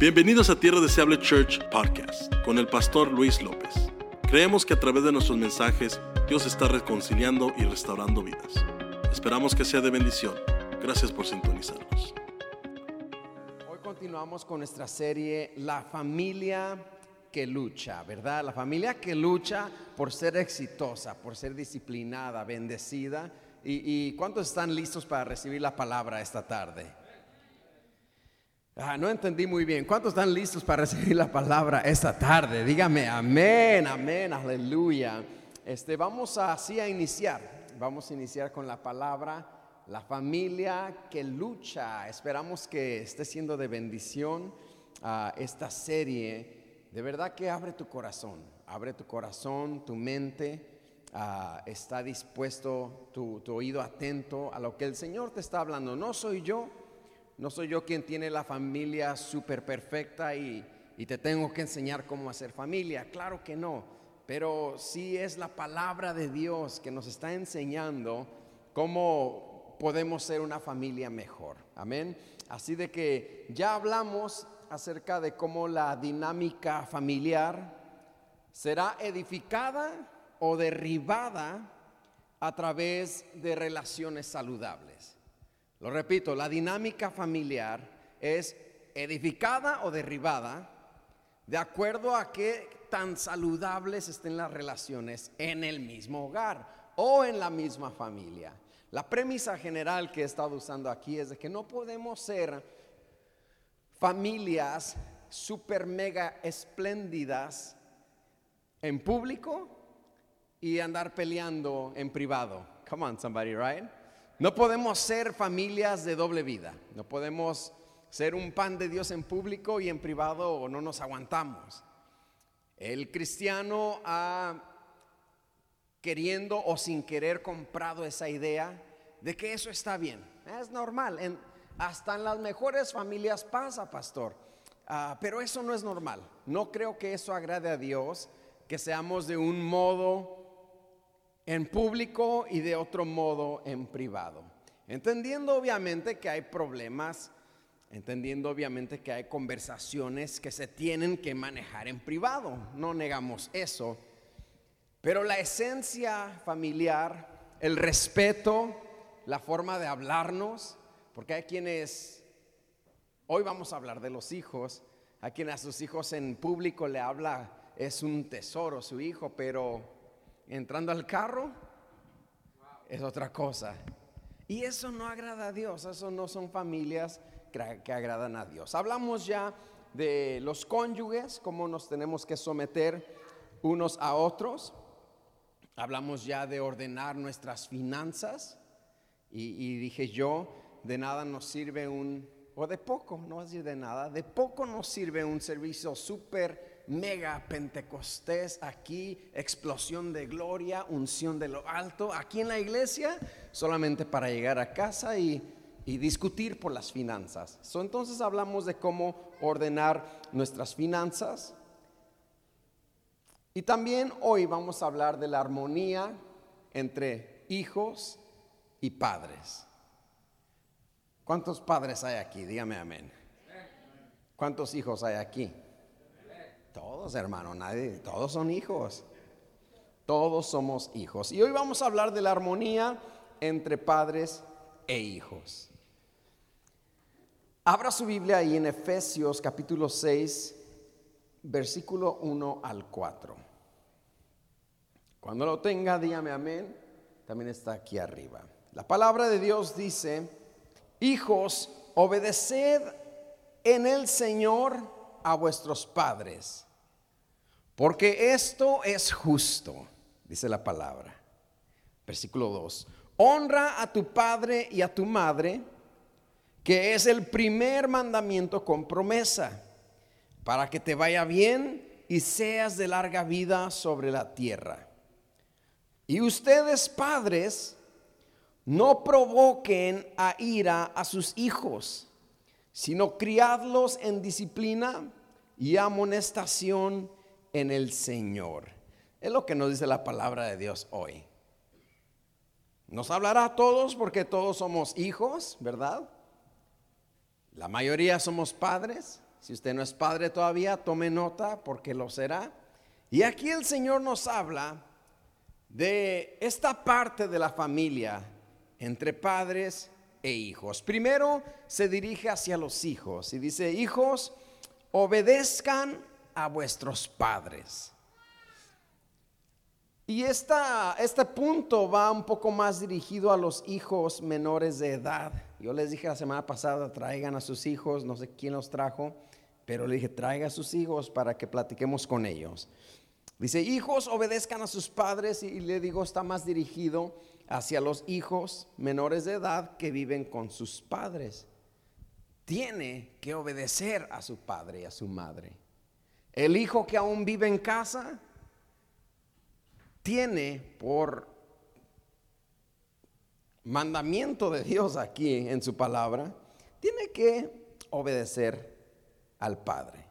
Bienvenidos a Tierra Deseable Church Podcast con el pastor Luis López. Creemos que a través de nuestros mensajes Dios está reconciliando y restaurando vidas. Esperamos que sea de bendición. Gracias por sintonizarnos. Hoy continuamos con nuestra serie La familia que lucha, ¿verdad? La familia que lucha por ser exitosa, por ser disciplinada, bendecida. ¿Y, y cuántos están listos para recibir la palabra esta tarde? Ah, no entendí muy bien. ¿Cuántos están listos para recibir la palabra esta tarde? Dígame amén, amén, aleluya. Este, vamos así a iniciar. Vamos a iniciar con la palabra la familia que lucha. Esperamos que esté siendo de bendición a esta serie. De verdad que abre tu corazón, abre tu corazón, tu mente. Ah, está dispuesto tu, tu oído atento a lo que el Señor te está hablando. No soy yo no soy yo quien tiene la familia súper perfecta y, te tengo que enseñar cómo hacer familia. Claro que no. Pero sí es la palabra de Dios que nos está enseñando cómo podemos ser una familia mejor. Amén. Así de que ya hablamos acerca de cómo la dinámica familiar será edificada o derribada a través de relaciones saludables. Lo repito, la dinámica familiar es edificada o derribada de acuerdo a qué tan saludables estén las relaciones en el mismo hogar o en la misma familia. La premisa general que he estado usando aquí es de que no podemos ser familias super mega espléndidas en público y andar peleando en privado. Come on, somebody, right? No podemos ser familias de doble vida. No podemos ser un pan de Dios en público y en privado no nos aguantamos. El cristiano ha queriendo o sin querer comprado esa idea de que eso está bien. Es normal. Hasta en las mejores familias pasa, pastor. Ah, pero eso no es normal. No creo que eso agrade a Dios, que seamos de un modo en público y de otro modo en privado. Entendiendo obviamente que hay problemas, entendiendo obviamente que hay conversaciones que se tienen que manejar en privado, no negamos eso, pero la esencia familiar, el respeto, la forma de hablarnos, porque hay quienes, hoy vamos a hablar de los hijos, a quienes a sus hijos en público le habla, es un tesoro su hijo, pero entrando al carro es otra cosa. Y eso no agrada a Dios, eso no son familias que agradan a Dios. Hablamos ya de los cónyuges, cómo nos tenemos que someter unos a otros. Hablamos ya de ordenar nuestras finanzas. Y, dije yo, de nada nos sirve un, o de poco, no de nada, de poco nos sirve un servicio súper mega Pentecostés aquí, explosión de gloria, unción de lo alto, aquí en la iglesia, solamente para llegar a casa y, discutir por las finanzas. entonces hablamos de cómo ordenar nuestras finanzas. Y también hoy vamos a hablar de la armonía entre hijos y padres. ¿Cuántos padres hay aquí? Dígame amén. ¿Cuántos hijos hay aquí? Todos, hermano, nadie, todos son hijos. Todos somos hijos. Y hoy vamos a hablar de la armonía entre padres e hijos. Abra su Biblia ahí en Efesios capítulo 6, versículo 1 al 4. Cuando lo tenga, dígame amén. También está aquí arriba. La palabra de Dios dice, hijos, obedeced en el Señor a vuestros padres porque esto es justo, dice la palabra. Versículo 2. Honra a tu padre y a tu madre, que es el primer mandamiento con promesa, para que te vaya bien y seas de larga vida sobre la tierra. Y ustedes padres, no provoquen a ira a sus hijos, sino criadlos en disciplina y amonestación en el Señor. Es lo que nos dice la palabra de Dios hoy. Nos hablará a todos porque todos somos hijos, ¿verdad? La mayoría somos padres, Si usted no es padre todavía, tome nota porque lo será. Y aquí el Señor nos habla de esta parte de la familia entre padres e hijos. Primero se dirige hacia los hijos y dice, hijos, obedezcan a vuestros padres. Y esta, este punto va un poco más dirigido a los hijos menores de edad. Yo les dije la semana pasada, traigan a sus hijos, no sé quién los trajo, pero le dije, traiga a sus hijos para que platiquemos con ellos. Dice, hijos, obedezcan a sus padres y le digo, está más dirigido hacia los hijos menores de edad que viven con sus padres. Tiene que obedecer a su padre y a su madre. El hijo que aún vive en casa tiene por mandamiento de Dios aquí en su palabra, tiene que obedecer al padre,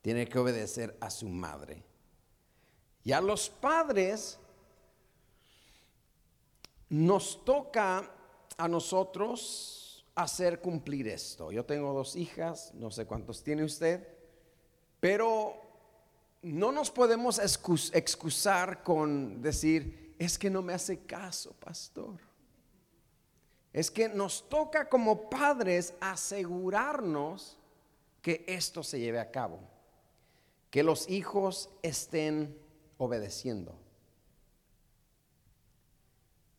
tiene que obedecer a su madre. Y a los padres nos toca a nosotros hacer cumplir esto. Yo tengo dos hijas, no sé cuántos tiene usted, pero no nos podemos excusar con decir, es que no me hace caso, pastor. Es que nos toca como padres asegurarnos que esto se lleve a cabo, que los hijos estén obedeciendo.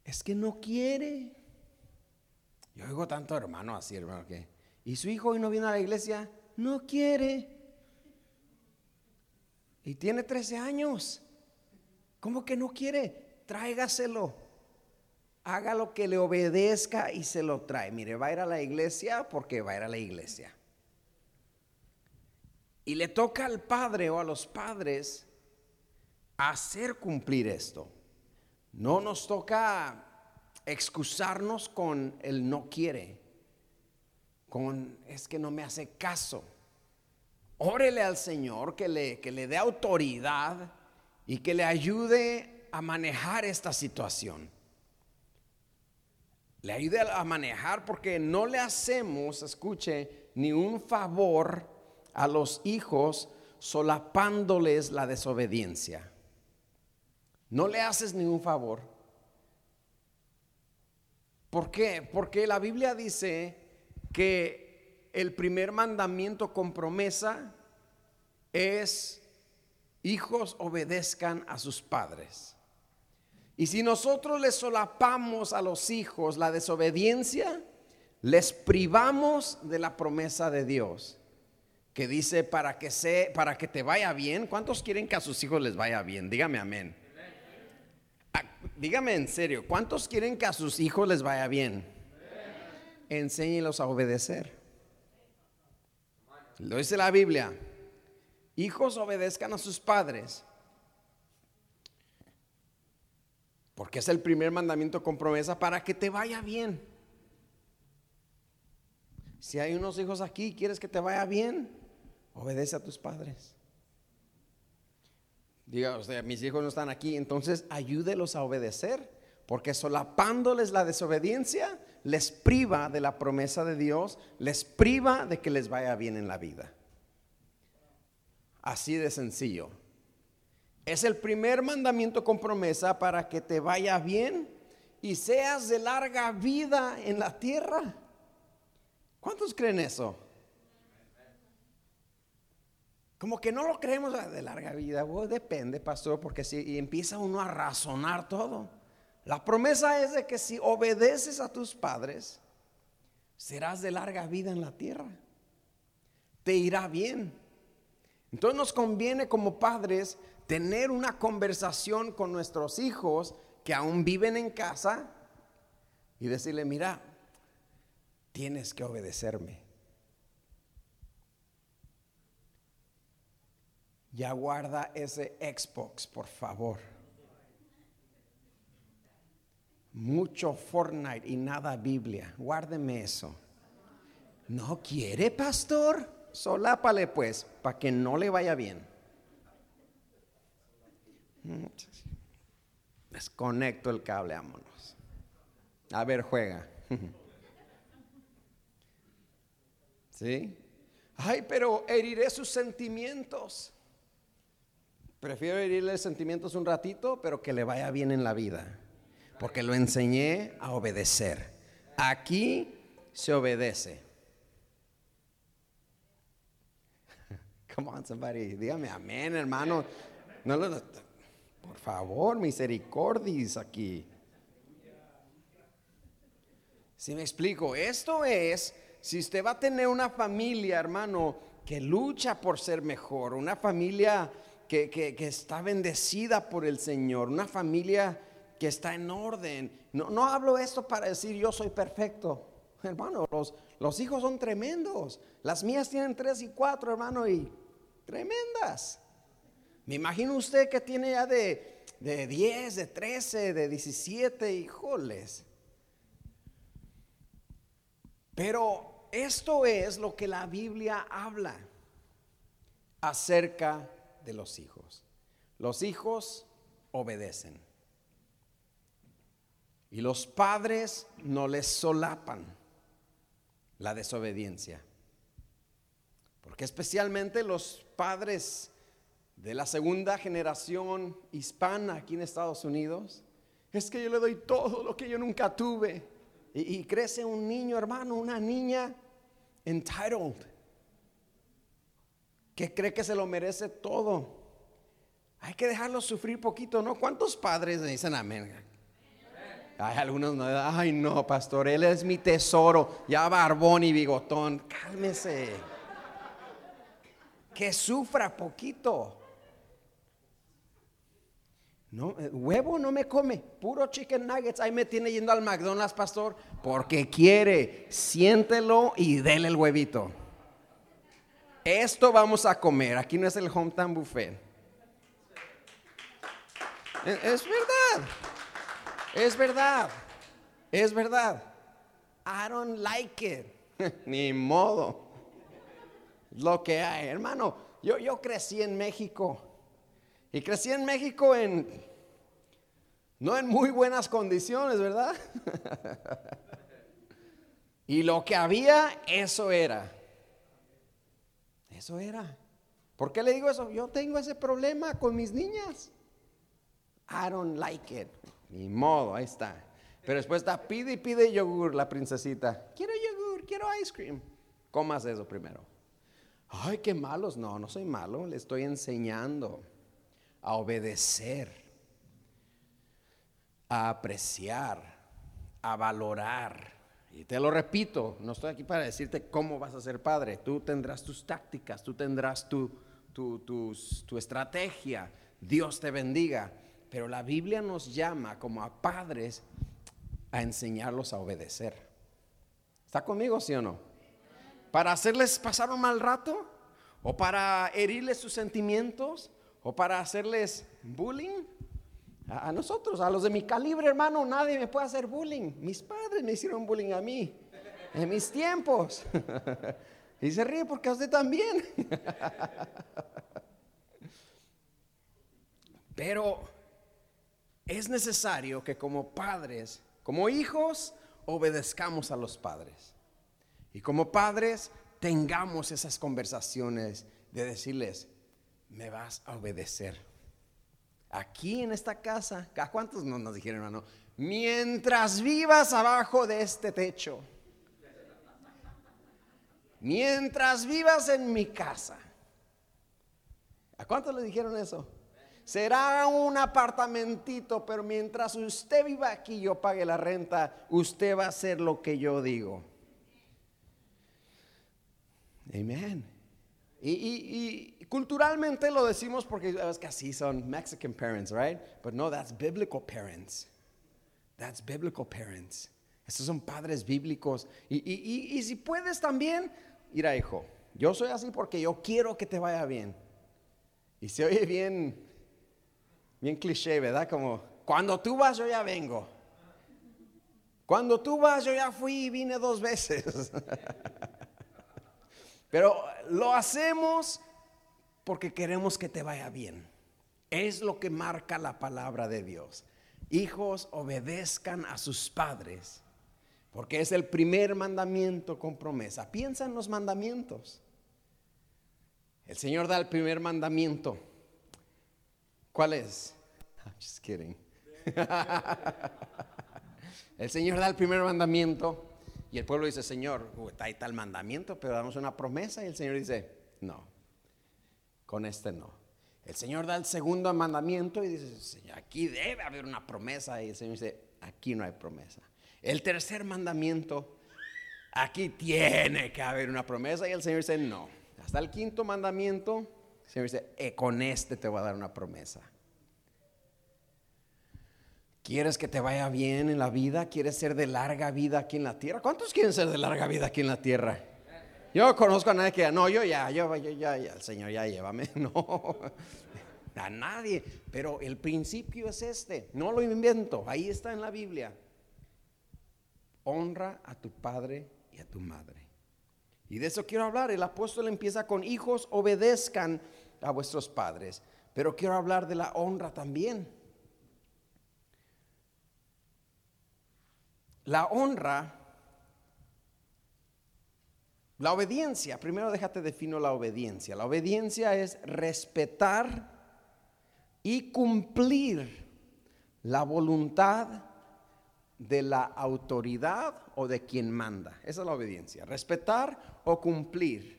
Es que no quiere. Yo oigo tanto hermano así, hermano, que, ¿y su hijo hoy no viene a la iglesia? No quiere. Y tiene 13 años. ¿Cómo que no quiere? Tráigaselo. Haga lo que le obedezca y se lo trae. Mire, va a ir a la iglesia porque va a ir a la iglesia. Y le toca al padre o a los padres hacer cumplir esto. No nos toca excusarnos con el no quiere, con es que no me hace caso. Órele al Señor que le, que le dé autoridad y que le ayude a manejar esta situación. Le ayude a manejar porque no le hacemos, escuche, ni un favor a los hijos solapándoles la desobediencia. No le haces ningún favor. ¿Por qué? Porque la Biblia dice que el primer mandamiento con promesa es hijos obedezcan a sus padres. Y si nosotros les solapamos a los hijos la desobediencia, les privamos de la promesa de Dios, que dice para que se, para que te vaya bien. ¿Cuántos quieren que a sus hijos les vaya bien? Dígame amén. Ah, dígame en serio, ¿cuántos quieren que a sus hijos les vaya bien? Enséñelos a obedecer. Lo dice la Biblia. Hijos obedezcan a sus padres. Porque es el primer mandamiento con promesa para que te vaya bien. Si hay unos hijos aquí, quieres que te vaya bien, obedece a tus padres. Diga usted, mis hijos no están aquí, entonces ayúdelos a obedecer, porque solapándoles la desobediencia, les priva de la promesa de Dios, les priva de que les vaya bien en la vida. Así de sencillo. Es el primer mandamiento con promesa para que te vaya bien y seas de larga vida en la tierra. ¿Cuántos creen eso? Como que no lo creemos de larga vida. depende, pastor, porque si empieza uno a razonar todo. La promesa es de que si obedeces a tus padres, serás de larga vida en la tierra. Te irá bien. Entonces nos conviene como padres tener una conversación con nuestros hijos que aún viven en casa y decirle, mira, tienes que obedecerme. Ya guarda ese Xbox, por favor. Mucho Fortnite y nada Biblia. Guárdeme eso. ¿No quiere, pastor? Solápale pues, para que no le vaya bien. Desconecto el cable, vámonos. A ver, juega. ¿Sí? Ay, pero heriré sus sentimientos. Prefiero herirle sentimientos un ratito, pero que le vaya bien en la vida. Porque lo enseñé a obedecer. Aquí se obedece. Come on, somebody. Dígame amén, hermano. No por favor, misericordias aquí. Si me explico, esto es, si usted va a tener una familia, hermano, que lucha por ser mejor, una familia que, que, está bendecida por el Señor, una familia que está en orden. No, no hablo esto para decir yo soy perfecto. Hermano, los, los hijos son tremendos. Las mías tienen tres y cuatro, hermano, y tremendas. Me imagino usted que tiene ya de, de 10, de 13, de 17, híjoles. Pero esto es lo que la Biblia habla acerca de los hijos. Los hijos obedecen. Y los padres no les solapan la desobediencia. Porque especialmente los padres de la segunda generación hispana aquí en Estados Unidos, es que yo le doy todo lo que yo nunca tuve. Y, crece un niño, hermano, una niña entitled, que cree que se lo merece todo. Hay que dejarlo sufrir poquito, ¿no? ¿Cuántos padres dicen amén? Hay algunos no, ay no, pastor, él es mi tesoro, ya barbón y bigotón, cálmese. Que sufra poquito. No, eh, huevo no me come, puro chicken nuggets. Ahí me tiene yendo al McDonald's, pastor, porque quiere. Siéntelo y dele el huevito. Esto vamos a comer. Aquí no es el hometown buffet. Es, verdad. Es verdad. Es verdad. I don't like it. Ni modo. Lo que hay, hermano. Yo, yo crecí en México. Y crecí en México en, no en muy buenas condiciones, ¿verdad? y lo que había, eso era. Eso era. ¿Por qué le digo eso? Yo tengo ese problema con mis niñas. I don't like it. Ni modo, ahí está. Pero después está, pide y pide yogur la princesita. Quiero yogur, quiero ice cream. Comas eso primero. Ay, qué malos. No, no soy malo, le estoy enseñando a obedecer, a apreciar, a valorar. Y te lo repito, no estoy aquí para decirte cómo vas a ser padre. Tú tendrás tus tácticas, tú tendrás tu, tu, estrategia. Dios te bendiga. Pero la Biblia nos llama como a padres a enseñarlos a obedecer. ¿Está conmigo, sí o no? ¿Para hacerles pasar un mal rato? ¿O para herirles sus sentimientos? o para hacerles bullying. A, nosotros, a los de mi calibre, hermano, nadie me puede hacer bullying. Mis padres me hicieron bullying a mí, en mis tiempos. y se ríe porque a usted también. Pero es necesario que como padres, como hijos, obedezcamos a los padres. Y como padres tengamos esas conversaciones de decirles, me vas a obedecer. Aquí en esta casa, ¿a cuántos no nos dijeron, hermano? Mientras vivas abajo de este techo, mientras vivas en mi casa. ¿A cuántos le dijeron eso? Será un apartamentito, pero mientras usted viva aquí, yo pague la renta, usted va a hacer lo que yo digo. Amén. y, culturalmente lo decimos porque es que así son Mexican parents, right? But no, that's biblical parents. That's biblical parents. Estos son padres bíblicos. Y, si puedes también, mira hijo, yo soy así porque yo quiero que te vaya bien. Y se oye bien, bien cliché, ¿verdad? Como, cuando tú vas, yo ya vengo. Cuando tú vas, yo ya fui y vine dos veces. Pero lo hacemos porque queremos que te vaya bien. Es lo que marca la palabra de Dios. Hijos, obedezcan a sus padres, porque es el primer mandamiento con promesa. Piensa en los mandamientos. El Señor da el primer mandamiento. ¿Cuál es? Just kidding. el Señor da el primer mandamiento y el pueblo dice, Señor, uh, está ahí tal mandamiento, pero damos una promesa. Y el Señor dice, no, con este no. El Señor da el segundo mandamiento y dice, aquí debe haber una promesa. Y el Señor dice, aquí no hay promesa. El tercer mandamiento, aquí tiene que haber una promesa. Y el Señor dice, no. Hasta el quinto mandamiento, Señor dice, eh, con este te voy a dar una promesa. ¿Quieres que te vaya bien en la vida? ¿Quieres ser de larga vida aquí en la tierra? ¿Cuántos quieren ser de larga vida aquí en la tierra? Yo conozco a nadie que, no, yo ya, yo, ya, ya, el Señor ya llévame. No, a nadie. Pero el principio es este, no lo invento, ahí está en la Biblia. Honra a tu padre y a tu madre. Y de eso quiero hablar. El apóstol empieza con hijos, obedezcan a vuestros padres. Pero quiero hablar de la honra también. La honra, la obediencia, primero déjate defino la obediencia. La obediencia es respetar y cumplir la voluntad de la autoridad o de quien manda. Esa es la obediencia. Respetar o cumplir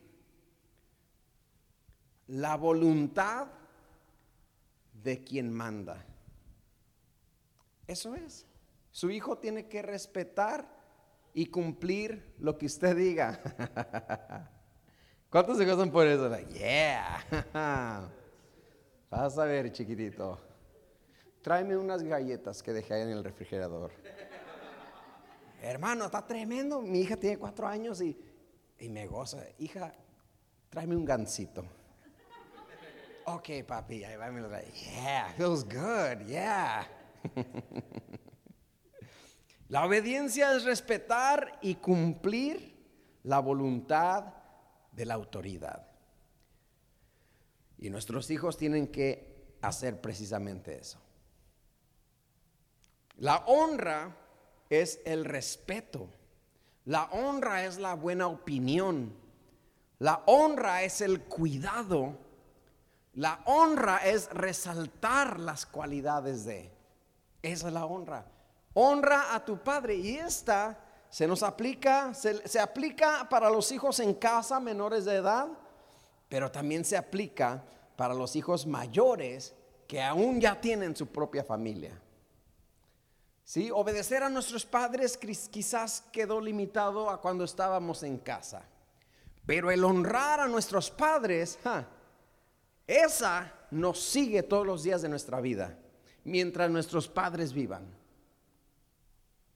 la voluntad de quien manda. Eso es. Su hijo tiene que respetar y cumplir lo que usted diga. ¿Cuántos se gozan por eso? yeah. Vas a ver, chiquitito. Tráeme unas galletas que dejé en el refrigerador. Hermano, está tremendo. Mi hija tiene cuatro años y, y me goza. Hija, tráeme un gansito. Ok, papi, ahí va, me lo trae. Yeah, feels good, yeah. La obediencia es respetar y cumplir la voluntad de la autoridad. Y nuestros hijos tienen que hacer precisamente eso. La honra es el respeto. La honra es la buena opinión. La honra es el cuidado. La honra es resaltar las cualidades de. Esa es la honra honra a tu padre. Y esta se nos aplica, se, aplica para los hijos en casa menores de edad, pero también se aplica para los hijos mayores que aún ya tienen su propia familia. ¿Sí? Obedecer a nuestros padres quizás quedó limitado a cuando estábamos en casa. Pero el honrar a nuestros padres, esa nos sigue todos los días de nuestra vida, mientras nuestros padres vivan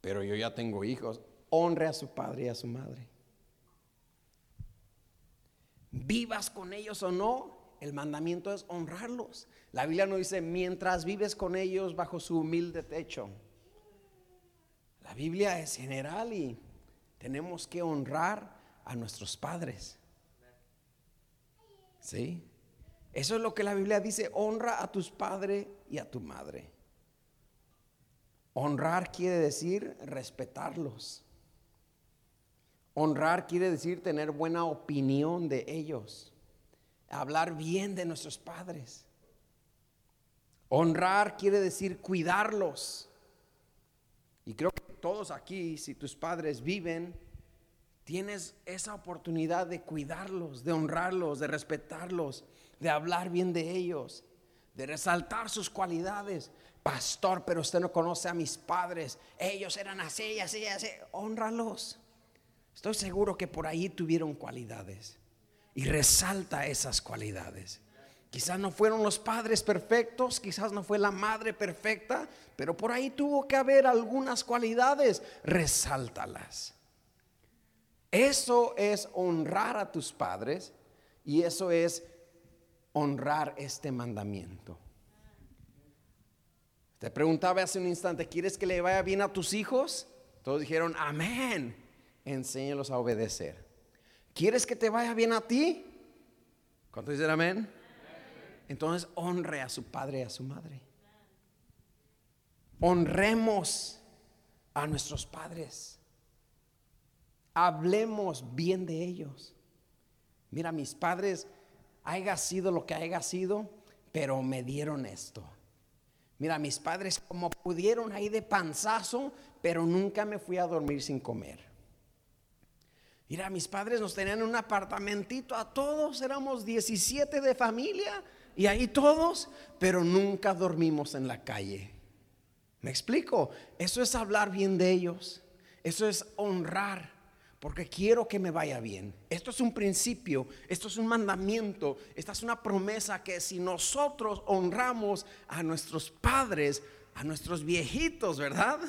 pero yo ya tengo hijos, honre a su padre y a su madre. Vivas con ellos o no, el mandamiento es honrarlos. La Biblia no dice mientras vives con ellos bajo su humilde techo. La Biblia es general y tenemos que honrar a nuestros padres. ¿Sí? Eso es lo que la Biblia dice, honra a tus padres y a tu madre. Honrar quiere decir respetarlos. Honrar quiere decir tener buena opinión de ellos. Hablar bien de nuestros padres. Honrar quiere decir cuidarlos. Y creo que todos aquí, si tus padres viven, tienes esa oportunidad de cuidarlos, de honrarlos, de respetarlos, de hablar bien de ellos, de resaltar sus cualidades pastor, pero usted no conoce a mis padres. Ellos eran así, así, así. Honralos. Estoy seguro que por ahí tuvieron cualidades. Y resalta esas cualidades. Quizás no fueron los padres perfectos, quizás no fue la madre perfecta, pero por ahí tuvo que haber algunas cualidades. Resáltalas. Eso es honrar a tus padres y eso es honrar este mandamiento. Te preguntaba hace un instante, ¿quieres que le vaya bien a tus hijos? Todos dijeron, amén. Enséñalos a obedecer. ¿Quieres que te vaya bien a ti? ¿Cuántos dicen amén? Entonces honre a su padre y a su madre. Honremos a nuestros padres. Hablemos bien de ellos. Mira, mis padres haya sido lo que haya sido, pero me dieron esto. Mira, mis padres como pudieron ahí de panzazo, pero nunca me fui a dormir sin comer. Mira, mis padres nos tenían un apartamentito a todos, éramos 17 de familia y ahí todos, pero nunca dormimos en la calle. ¿Me explico? Eso es hablar bien de ellos, eso es honrar porque quiero que me vaya bien. Esto es un principio, esto es un mandamiento, esta es una promesa que si nosotros honramos a nuestros padres, a nuestros viejitos, ¿verdad?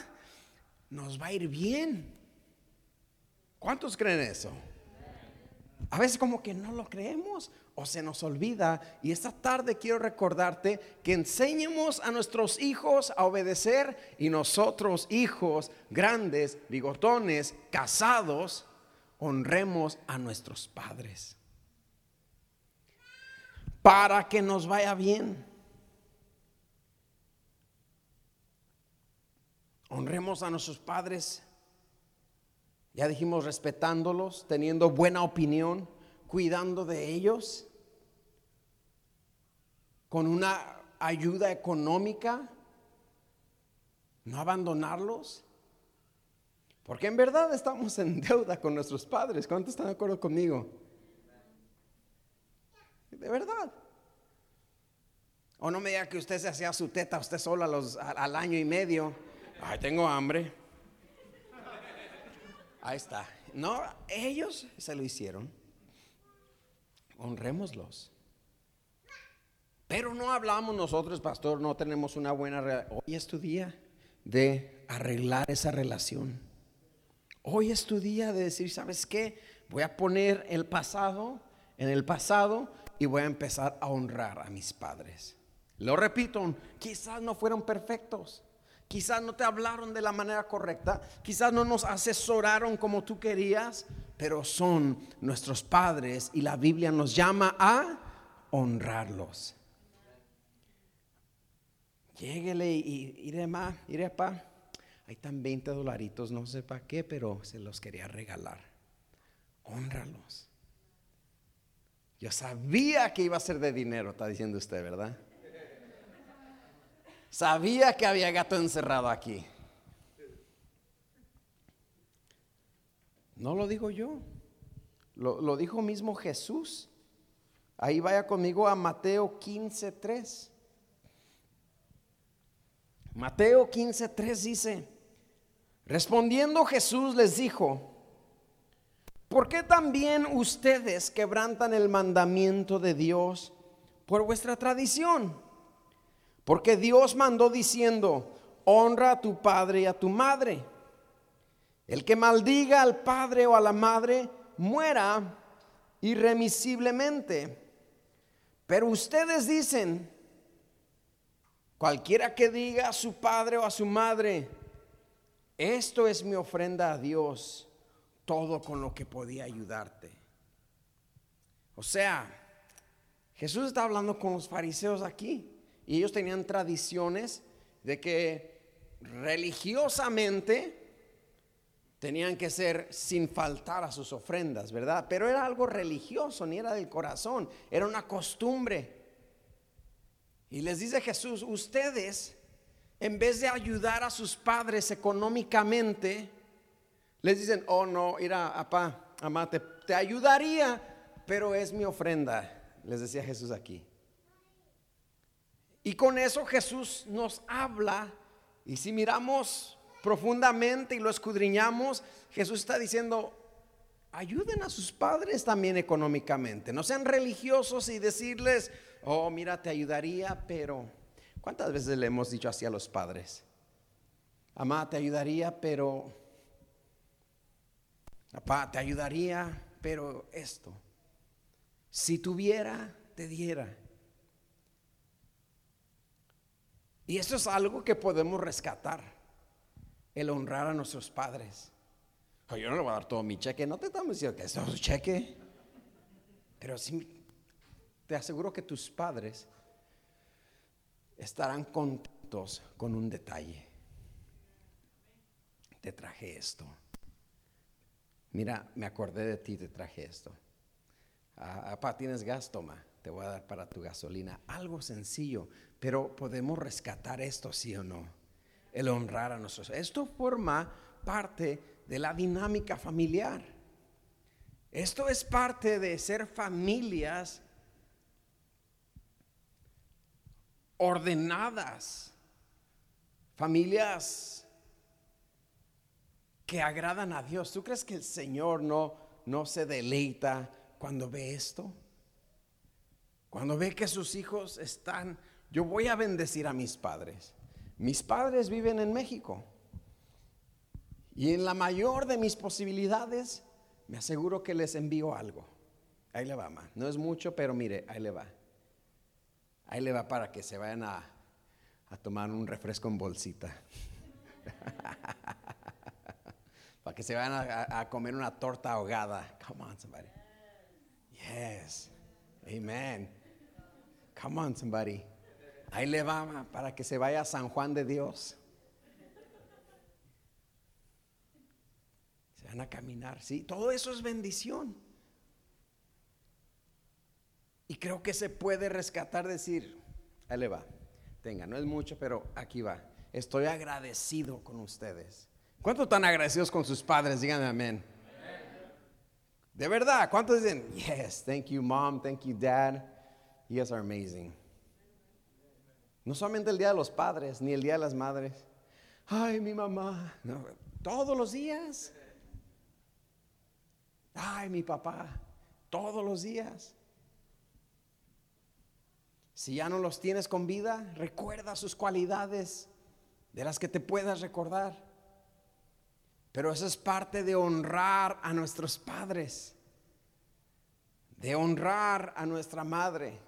Nos va a ir bien. ¿Cuántos creen eso? A veces como que no lo creemos o se nos olvida. Y esta tarde quiero recordarte que enseñemos a nuestros hijos a obedecer y nosotros, hijos grandes, bigotones, casados, honremos a nuestros padres. Para que nos vaya bien. Honremos a nuestros padres. Ya dijimos respetándolos, teniendo buena opinión cuidando de ellos con una ayuda económica, no abandonarlos. Porque en verdad estamos en deuda con nuestros padres. ¿Cuántos están de acuerdo conmigo? De verdad. O no me diga que usted se hacía su teta usted los, al año y medio. Ay, tengo hambre. Ahí está. No, ellos se lo hicieron honrémoslos. Pero no hablamos nosotros, pastor, no tenemos una buena... Hoy es tu día de arreglar esa relación. Hoy es tu día de decir, ¿sabes qué? Voy a poner el pasado en el pasado y voy a empezar a honrar a mis padres. Lo repito, quizás no fueron perfectos. Quizás no te hablaron de la manera correcta, quizás no nos asesoraron como tú querías, pero son nuestros padres y la Biblia nos llama a honrarlos. Lléguele y iré iré pa. Ahí están 20 dolaritos, no sé para qué, pero se los quería regalar. Honralos. Yo sabía que iba a ser de dinero, está diciendo usted, ¿verdad? Sabía que había gato encerrado aquí. No lo digo yo, lo, dijo mismo Jesús. Ahí vaya conmigo a Mateo 15:3. Mateo 15:3 dice, respondiendo Jesús les dijo, ¿por qué también ustedes quebrantan el mandamiento de Dios por vuestra tradición? Porque Dios mandó diciendo, honra a tu padre y a tu madre. El que maldiga al padre o a la madre muera irremisiblemente. Pero ustedes dicen, cualquiera que diga a su padre o a su madre, esto es mi ofrenda a Dios, todo con lo que podía ayudarte. O sea, Jesús está hablando con los fariseos aquí. Y ellos tenían tradiciones de que religiosamente tenían que ser sin faltar a sus ofrendas, ¿verdad? Pero era algo religioso, ni era del corazón, era una costumbre. Y les dice Jesús, ustedes, en vez de ayudar a sus padres económicamente, les dicen, oh no, mira, papá, amá, te ayudaría, pero es mi ofrenda, les decía Jesús aquí. Y con eso Jesús nos habla. Y si miramos profundamente y lo escudriñamos, Jesús está diciendo, ayuden a sus padres también económicamente. No sean religiosos y decirles, oh, mira, te ayudaría, pero ¿cuántas veces le hemos dicho así a los padres? Amá, te ayudaría, pero... Papá, te ayudaría, pero esto. Si tuviera, te diera. Y eso es algo que podemos rescatar, el honrar a nuestros padres. yo no le voy a dar todo mi cheque, no te estamos diciendo que es todo su cheque, pero sí te aseguro que tus padres estarán contentos con un detalle. Te traje esto. Mira, me acordé de ti, te traje esto. Ah, papá, tienes gas, toma. Te voy a dar para tu gasolina. Algo sencillo, pero podemos rescatar esto, sí o no. El honrar a nuestros. Esto forma parte de la dinámica familiar. Esto es parte de ser familias ordenadas, familias que agradan a Dios. ¿Tú crees que el Señor no, no se deleita cuando ve esto? Cuando ve que sus hijos están, yo voy a bendecir a mis padres. Mis padres viven en México. Y en la mayor de mis posibilidades, me aseguro que les envío algo. Ahí le va, ma. No es mucho, pero mire, ahí le va. Ahí le va para que se vayan a, tomar un refresco en bolsita. para que se vayan a, a, comer una torta ahogada. Come on, somebody. Yes. Amen. Come on, somebody. Ahí le va para que se vaya a San Juan de Dios. Se van a caminar, sí. Todo eso es bendición. Y creo que se puede rescatar, decir, ahí le va, tenga, no es mucho, pero aquí va. Estoy agradecido con ustedes. ¿Cuántos están agradecidos con sus padres? Díganme amén. De verdad, ¿cuántos dicen, yes, thank you mom, thank you dad? You guys are amazing. No solamente el día de los padres, ni el día de las madres. Ay, mi mamá. Todos los días. Ay, mi papá. Todos los días. Si ya no los tienes con vida, recuerda sus cualidades de las que te puedas recordar. Pero eso es parte de honrar a nuestros padres, de honrar a nuestra madre.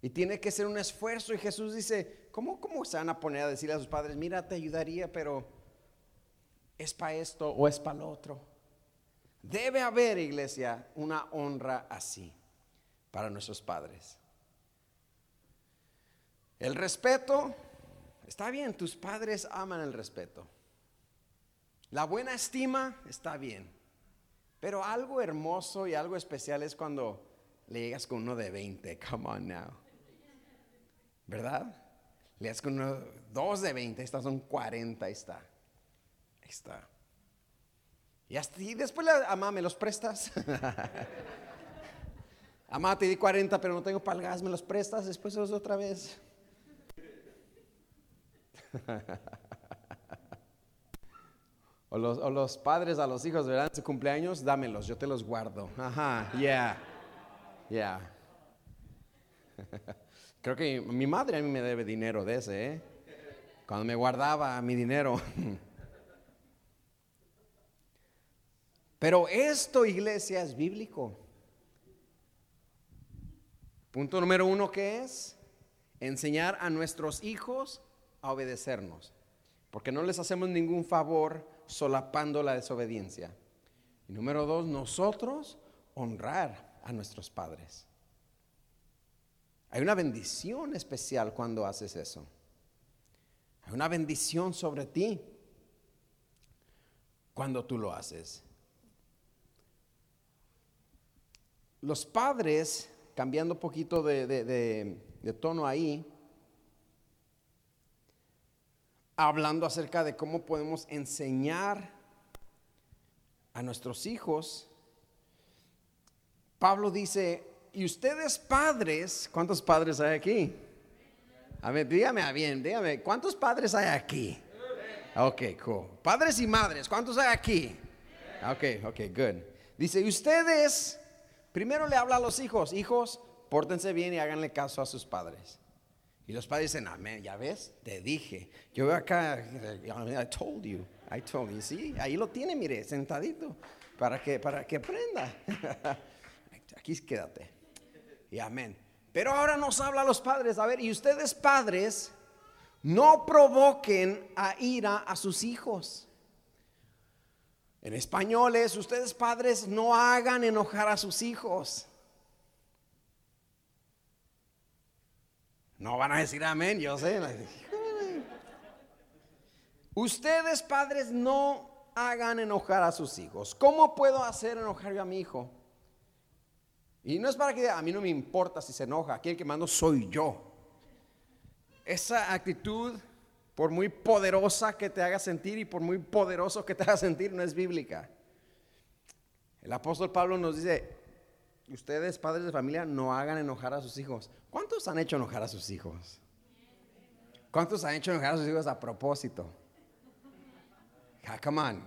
Y tiene que ser un esfuerzo. Y Jesús dice, ¿cómo, cómo se van a poner a decirle a sus padres, mira, te ayudaría, pero es para esto o es para lo otro? Debe haber, iglesia, una honra así para nuestros padres. El respeto, está bien, tus padres aman el respeto. La buena estima está bien. Pero algo hermoso y algo especial es cuando le llegas con uno de 20. Come on now. ¿Verdad? Le llegas con dos de 20. Estas son 40. Ahí está. Ahí está. Y, hasta, y después, amá, ¿me los prestas? amá, te di 40, pero no tengo para el gas. ¿Me los prestas? Después los otra vez. o, los, padres a los hijos, ¿verdad? Su cumpleaños, dámelos, yo te los guardo. Ajá, yeah, yeah. Creo que mi madre a mí me debe dinero de ese, ¿eh? Cuando me guardaba mi dinero. Pero esto, iglesia, es bíblico. Punto número uno, ¿qué es? Enseñar a nuestros hijos a obedecernos, porque no les hacemos ningún favor solapando la desobediencia. Y número dos, nosotros honrar a nuestros padres. Hay una bendición especial cuando haces eso. Hay una bendición sobre ti cuando tú lo haces. Los padres, cambiando un poquito de, de tono ahí, hablando acerca de cómo podemos enseñar a nuestros hijos, Pablo dice, y ustedes padres, ¿cuántos padres hay aquí? A ver, dígame bien, dígame, ¿cuántos padres hay aquí? Ok, cool. Padres y madres, ¿cuántos hay aquí? Ok, ok, good. Dice, ustedes, primero le habla a los hijos, hijos, pórtense bien y háganle caso a sus padres. Y los padres dicen, amén, ya ves, te dije. Yo veo acá, I told you, I told you. Sí, ahí lo tiene, mire, sentadito, para que, para que aprenda. Aquí quédate. Y amén. Pero ahora nos habla a los padres, a ver, y ustedes padres, no provoquen a ira a sus hijos. En español es, ustedes padres no hagan enojar a sus hijos. No van a decir amén, yo sé. Ustedes padres no hagan enojar a sus hijos. ¿Cómo puedo hacer enojar a mi hijo? Y no es para que a mí no me importa si se enoja, aquí el que mando soy yo. Esa actitud, por muy poderosa que te haga sentir y por muy poderoso que te haga sentir, no es bíblica. El apóstol Pablo nos dice, ustedes padres de familia no hagan enojar a sus hijos. ¿Cuántos han hecho enojar a sus hijos? ¿Cuántos han hecho enojar a sus hijos a propósito? Ah, come on.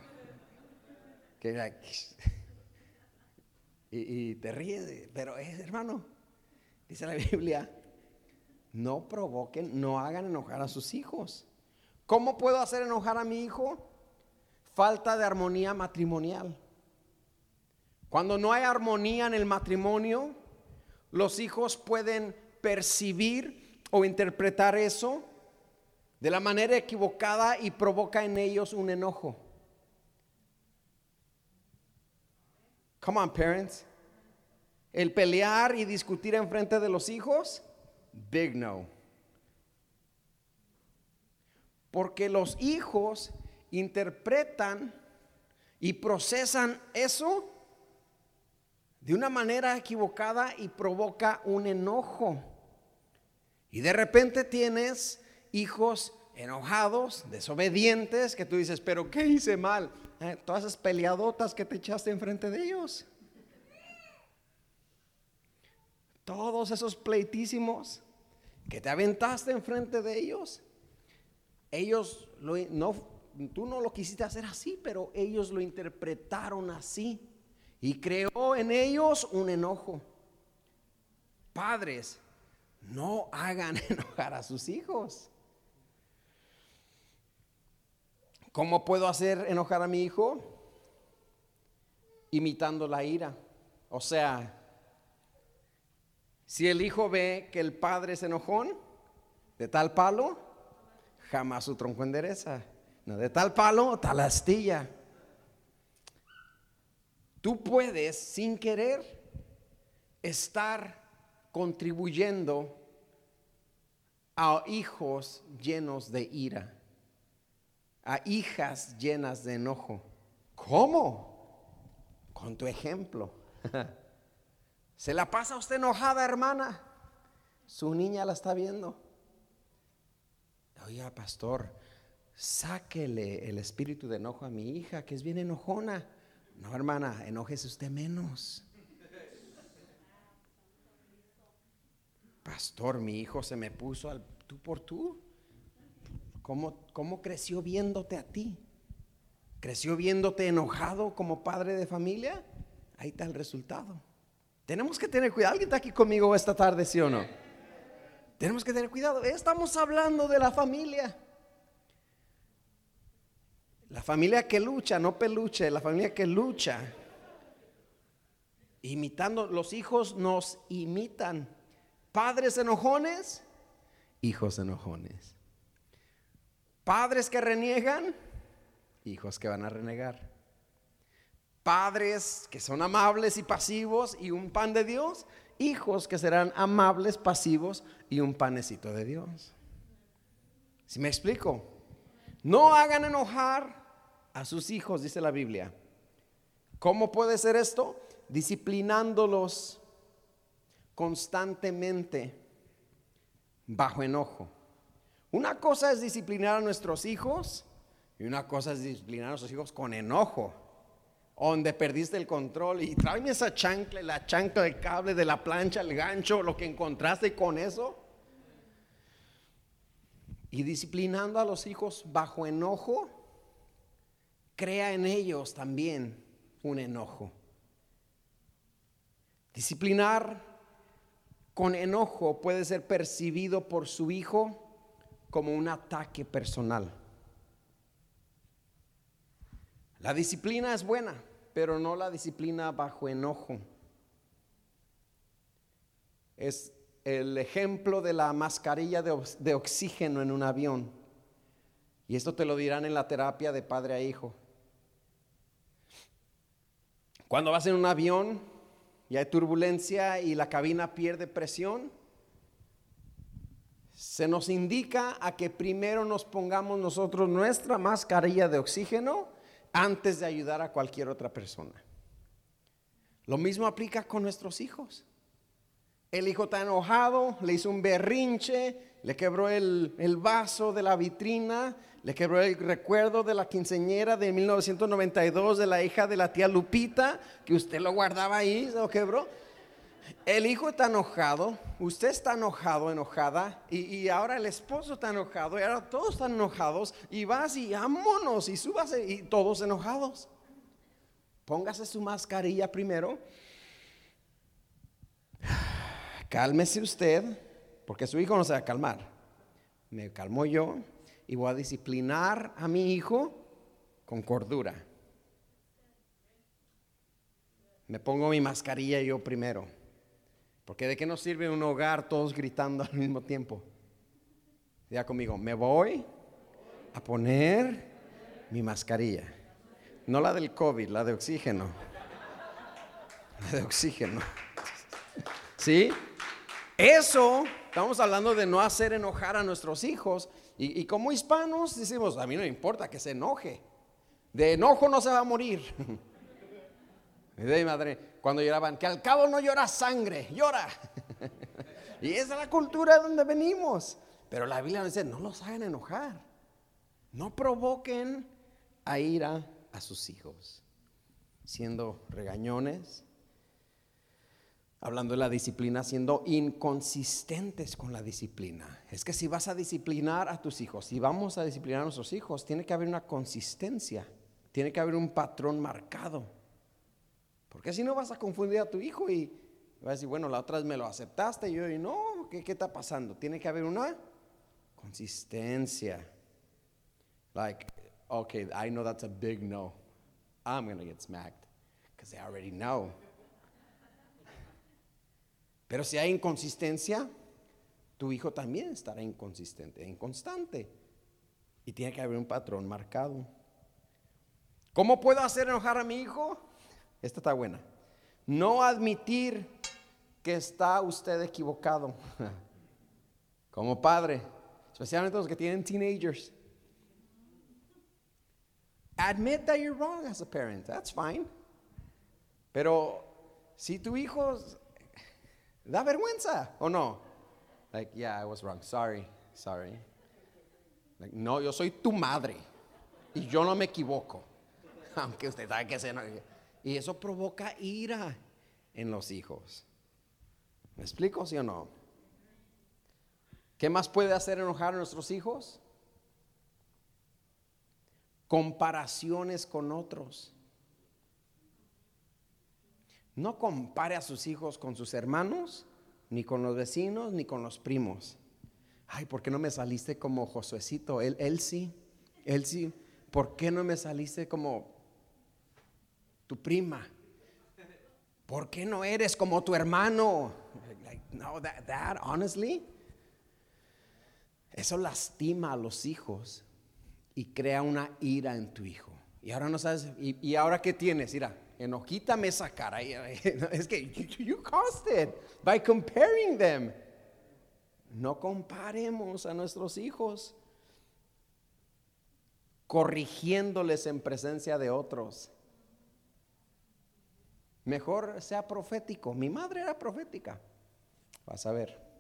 Y, te ríes, pero es hermano, dice la Biblia, no provoquen, no hagan enojar a sus hijos. ¿Cómo puedo hacer enojar a mi hijo? Falta de armonía matrimonial. Cuando no hay armonía en el matrimonio, los hijos pueden percibir o interpretar eso de la manera equivocada y provoca en ellos un enojo. Come on, parents. El pelear y discutir en frente de los hijos, big no. Porque los hijos interpretan y procesan eso de una manera equivocada y provoca un enojo. Y de repente tienes hijos enojados, desobedientes, que tú dices, pero ¿qué hice mal? Eh, todas esas peleadotas que te echaste enfrente de ellos. Todos esos pleitísimos que te aventaste enfrente de ellos. Ellos no, tú no lo quisiste hacer así, pero ellos lo interpretaron así y creó en ellos un enojo. Padres, no hagan enojar a sus hijos. ¿Cómo puedo hacer enojar a mi hijo? Imitando la ira. O sea, si el hijo ve que el padre es enojón, de tal palo, jamás su tronco endereza. No, de tal palo, tal astilla. Tú puedes, sin querer, estar contribuyendo a hijos llenos de ira a hijas llenas de enojo. ¿Cómo? Con tu ejemplo. ¿Se la pasa usted enojada, hermana? Su niña la está viendo. Oiga, pastor, sáquele el espíritu de enojo a mi hija, que es bien enojona. No, hermana, enójese usted menos. Pastor, mi hijo se me puso al tú por tú. ¿Cómo, creció viéndote a ti? ¿Creció viéndote enojado como padre de familia? Ahí está el resultado. Tenemos que tener cuidado. ¿Alguien está aquí conmigo esta tarde, sí o no? Tenemos que tener cuidado. Estamos hablando de la familia. La familia que lucha, no peluche, la familia que lucha. Imitando, los hijos nos imitan. Padres enojones, hijos enojones. Padres que reniegan, hijos que van a renegar. Padres que son amables y pasivos y un pan de Dios, hijos que serán amables, pasivos y un panecito de Dios. Si me explico? No hagan enojar a sus hijos, dice la Biblia. ¿Cómo puede ser esto? Disciplinándolos constantemente bajo enojo. Una cosa es disciplinar a nuestros hijos y una cosa es disciplinar a nuestros hijos con enojo, donde perdiste el control y tráeme esa chancla, la chancla del cable, de la plancha, el gancho, lo que encontraste con eso. Y disciplinando a los hijos bajo enojo, crea en ellos también un enojo. Disciplinar con enojo puede ser percibido por su hijo como un ataque personal. La disciplina es buena, pero no la disciplina bajo enojo. Es el ejemplo de la mascarilla de, oxígeno en un avión. Y esto te lo dirán en la terapia de padre a hijo. Cuando vas en un avión y hay turbulencia y la cabina pierde presión, se nos indica a que primero nos pongamos nosotros nuestra mascarilla de oxígeno antes de ayudar a cualquier otra persona. Lo mismo aplica con nuestros hijos. El hijo está enojado, le hizo un berrinche, le quebró el, el, vaso de la vitrina, le quebró el recuerdo de la quinceñera de 1992 de la hija de la tía Lupita, que usted lo guardaba ahí, se lo quebró. El hijo está enojado, usted está enojado, enojada, y, ahora el esposo está enojado, y ahora todos están enojados, y vas y vámonos, y súbase, y todos enojados. Póngase su mascarilla primero. Cálmese usted, porque su hijo no se va a calmar. Me calmo yo y voy a disciplinar a mi hijo con cordura. Me pongo mi mascarilla yo primero. Porque de qué nos sirve un hogar todos gritando al mismo tiempo. Ya conmigo, me voy a poner mi mascarilla. No la del COVID, la de oxígeno. La de oxígeno. ¿Sí? Eso, estamos hablando de no hacer enojar a nuestros hijos. Y, como hispanos decimos, a mí no me importa que se enoje. De enojo no se va a morir. De madre, cuando lloraban, que al cabo no llora sangre, llora. y esa es la cultura de donde venimos. Pero la Biblia dice, no los hagan enojar. No provoquen a ira a sus hijos, siendo regañones, hablando de la disciplina, siendo inconsistentes con la disciplina. Es que si vas a disciplinar a tus hijos, si vamos a disciplinar a nuestros hijos, tiene que haber una consistencia, tiene que haber un patrón marcado. Porque si no vas a confundir a tu hijo y vas a decir, bueno, la otra vez me lo aceptaste y yo, y no, ¿qué, ¿qué está pasando? Tiene que haber una consistencia. Like, okay, I know that's a big no. I'm going to get smacked because I already know. Pero si hay inconsistencia, tu hijo también estará inconsistente, inconstante. Y tiene que haber un patrón marcado. ¿Cómo puedo hacer enojar a mi hijo? Esta está buena. No admitir que está usted equivocado. Como padre, especialmente los que tienen teenagers. Admit that you're wrong as a parent. That's fine. Pero si tu hijo da vergüenza o no. Like, yeah, I was wrong. Sorry, sorry. Like, no, yo soy tu madre y yo no me equivoco. Aunque usted sabe que se no. Y eso provoca ira en los hijos. ¿Me explico, sí o no? ¿Qué más puede hacer enojar a nuestros hijos? Comparaciones con otros. No compare a sus hijos con sus hermanos, ni con los vecinos, ni con los primos. Ay, ¿por qué no me saliste como Josuecito? Él, él sí, él sí. ¿Por qué no me saliste como tu prima. ¿Por qué no eres como tu hermano? no, that, honestly, eso lastima a los hijos y crea una ira en tu hijo. Y ahora no sabes, y, ahora qué tienes, mira, enojítame esa cara. Es que you caused it by comparing them. No comparemos a nuestros hijos corrigiéndoles en presencia de otros. Mejor sea profético. Mi madre era profética. Vas a ver.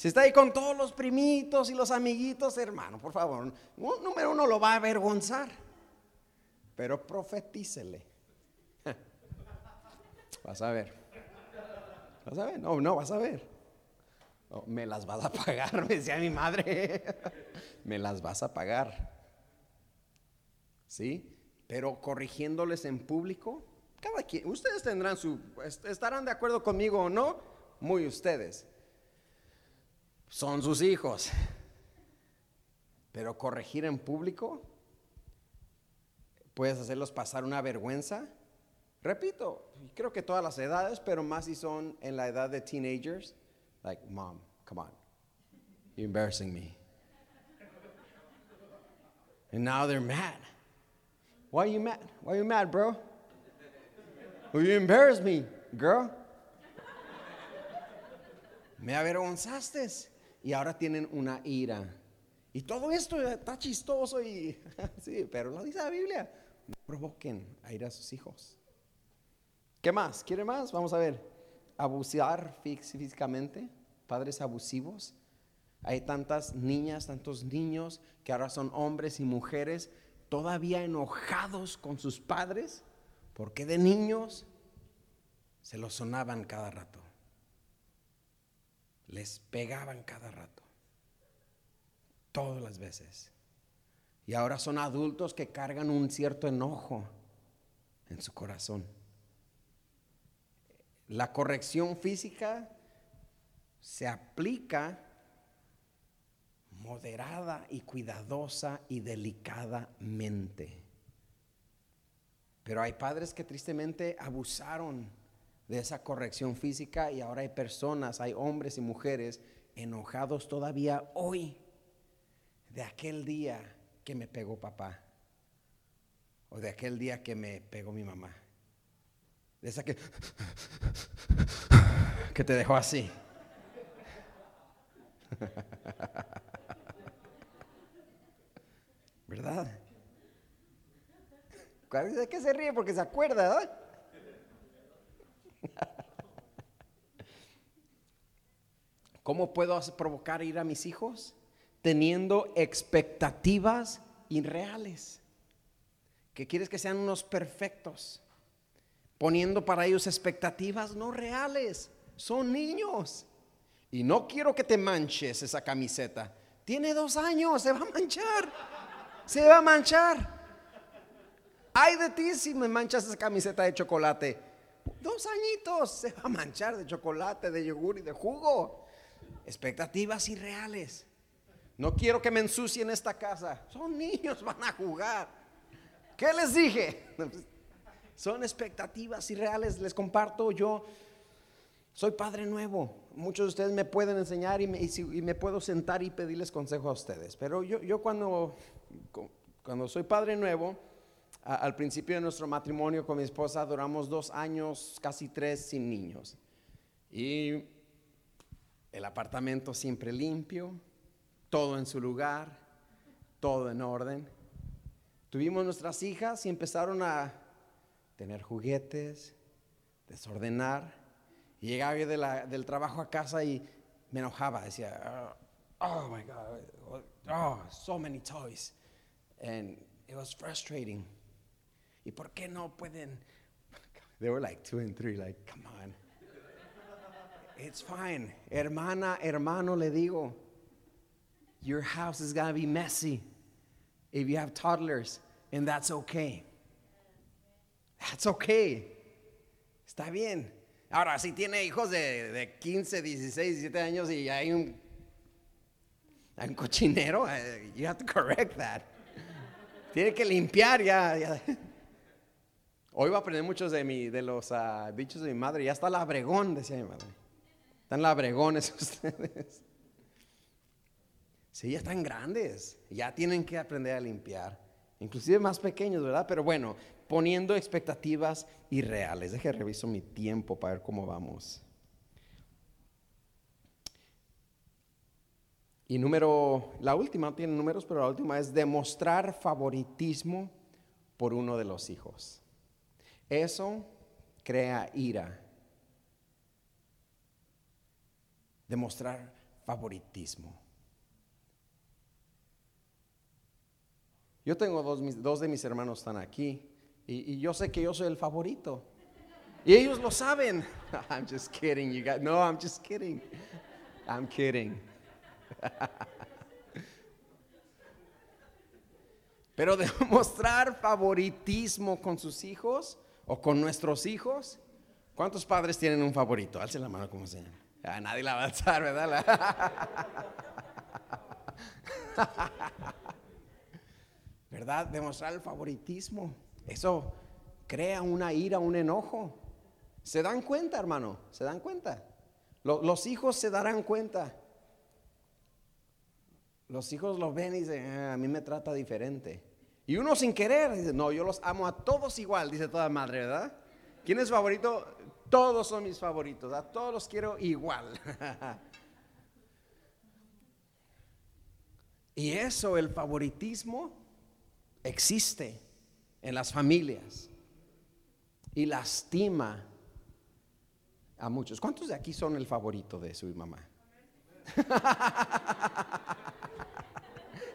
Si está ahí con todos los primitos y los amiguitos, hermano, por favor, número uno lo va a avergonzar, pero profetícele. Vas a ver. Vas a ver, no, no, vas a ver. me las vas a pagar, me decía mi madre. me las vas a pagar. ¿Sí? Pero corrigiéndoles en público, cada quien, ustedes tendrán su, estarán de acuerdo conmigo o no, muy ustedes. Son sus hijos. Pero corregir en público, puedes hacerlos pasar una vergüenza. Repito, creo que todas las edades, pero más si son en la edad de teenagers. Like, mom, come on, you're embarrassing me. And now they're mad. Why are you mad? Why are you mad, bro? Well, you embarrassed me, girl. Me avergonzaste. Y ahora tienen una ira. Y todo esto está chistoso y sí, pero lo dice la Biblia. No provoquen a ir a sus hijos. ¿Qué más? ¿Quiere más? Vamos a ver. Abusar físicamente, padres abusivos. Hay tantas niñas, tantos niños que ahora son hombres y mujeres todavía enojados con sus padres porque de niños se los sonaban cada rato. Les pegaban cada rato. Todas las veces. Y ahora son adultos que cargan un cierto enojo en su corazón. La corrección física se aplica moderada y cuidadosa y delicadamente. Pero hay padres que tristemente abusaron de esa corrección física y ahora hay personas, hay hombres y mujeres enojados todavía hoy de aquel día que me pegó papá o de aquel día que me pegó mi mamá. De esa que que te dejó así. ¿Verdad? ¿De qué se ríe? Porque se acuerda. ¿Cómo puedo provocar ir a mis hijos? Teniendo expectativas irreales. Que quieres que sean unos perfectos. Poniendo para ellos expectativas no reales. Son niños. Y no quiero que te manches esa camiseta. Tiene dos años, se va a manchar. Se va a manchar. Ay de ti si me manchas esa camiseta de chocolate. Dos añitos se va a manchar de chocolate, de yogur y de jugo. Expectativas irreales. No quiero que me ensucien esta casa. Son niños, van a jugar. ¿Qué les dije? Son expectativas irreales. Les comparto yo. Soy padre nuevo. Muchos de ustedes me pueden enseñar y me, puedo sentar y pedirles consejo a ustedes. Pero yo, yo cuando, cuando soy padre nuevo, al principio de nuestro matrimonio con mi esposa duramos dos años, casi tres, sin niños. Y el apartamento siempre limpio, todo en su lugar, todo en orden. Tuvimos nuestras hijas y empezaron a tener juguetes, desordenar. Y llegaba yo del trabajo a casa y me enojaba, decía, oh my God, oh, so many toys. And it was frustrating. ¿Y por qué no pueden? They were like two and three, like, come on. It's fine. Hermana, hermano, le digo, your house is gonna be messy if you have toddlers, and that's okay. That's okay. Está bien. Ahora, si tiene hijos de, de 15, 16, 17 años y hay un, un cochinero, eh, you have to correct that. Tiene que limpiar ya. Hoy va a aprender muchos de, mi, de los uh, dichos de mi madre. Ya está la abregón, decía mi madre. Están labregones ustedes. Sí, ya están grandes. Ya tienen que aprender a limpiar. Inclusive más pequeños, ¿verdad? Pero bueno, poniendo expectativas irreales. Deje reviso mi tiempo para ver cómo vamos. Y número, la última, tiene números, pero la última es demostrar favoritismo por uno de los hijos. Eso crea ira. Demostrar favoritismo. Yo tengo dos, dos de mis hermanos están aquí y, y, yo sé que yo soy el favorito. Y ellos lo saben. I'm just kidding, you guys. No, I'm just kidding. I'm kidding. Pero demostrar favoritismo con sus hijos o con nuestros hijos. ¿Cuántos padres tienen un favorito? Alce la mano como se llama. nadie la va a alzar, ¿verdad? ¿Verdad? Demostrar el favoritismo. Eso crea una ira, un enojo. ¿Se dan cuenta, hermano? ¿Se dan cuenta? Los, hijos se darán cuenta. Los hijos lo ven y dicen, ah, a mí me trata diferente. Y uno sin querer dice, no, yo los amo a todos igual, dice toda madre, ¿verdad? ¿Quién es favorito? Todos son mis favoritos, a todos los quiero igual. Y eso, el favoritismo, existe en las familias y lastima a muchos. ¿Cuántos de aquí son el favorito de su mamá?